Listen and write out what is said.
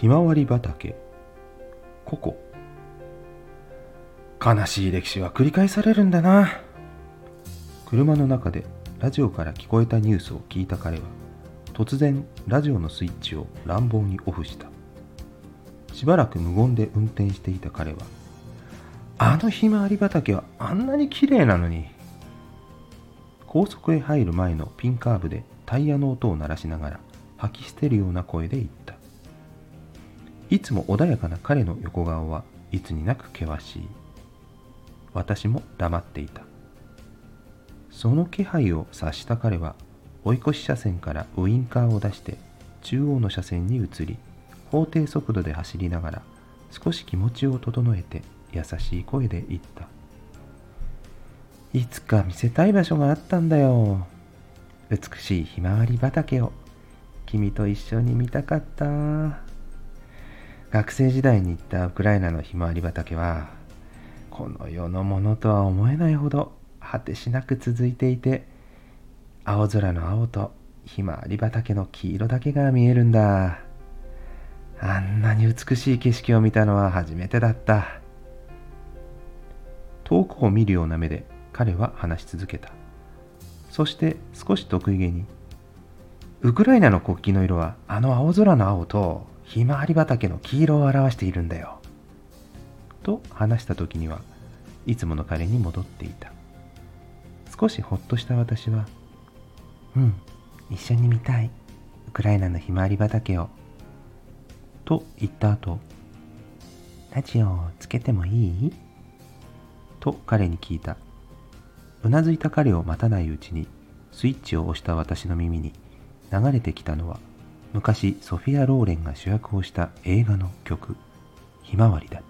ひまわり畑。ココ悲しい歴史は繰り返されるんだな。車の中でラジオから聞こえたニュースを聞いた彼は突然ラジオのスイッチを乱暴にオフした。しばらく無言で運転していた彼はあのひまわり畑はあんなに綺麗なのに。高速へ入る前のピンカーブでタイヤの音を鳴らしながら吐き捨てるような声で言った。いつも穏やかな彼の横顔はいつになく険しい。私も黙っていた。その気配を察した彼は追い越し車線からウインカーを出して中央の車線に移り法定速度で走りながら少し気持ちを整えて優しい声で言った。いつか見せたい場所があったんだよ。美しいひまわり畑を。君と一緒に見たかった。学生時代に行ったウクライナのひまわり畑はこの世のものとは思えないほど果てしなく続いていて青空の青とひまわり畑の黄色だけが見えるんだ。あんなに美しい景色を見たのは初めてだった。遠くを見るような目で彼は話し続けた。そして少し得意げにウクライナの国旗の色はあの青空の青とひまわり畑の黄色を表しているんだよ。と話した時にはいつもの彼に戻っていた。少しほっとした私はうん一緒に見たい。ウクライナのひまわり畑を。と言った後ラジオをつけてもいい？と彼に聞いた。うなずいた彼を待たないうちにスイッチを押した私の耳に流れてきたのは昔ソフィア・ローレンが主役をした映画の曲「ひまわり」だった。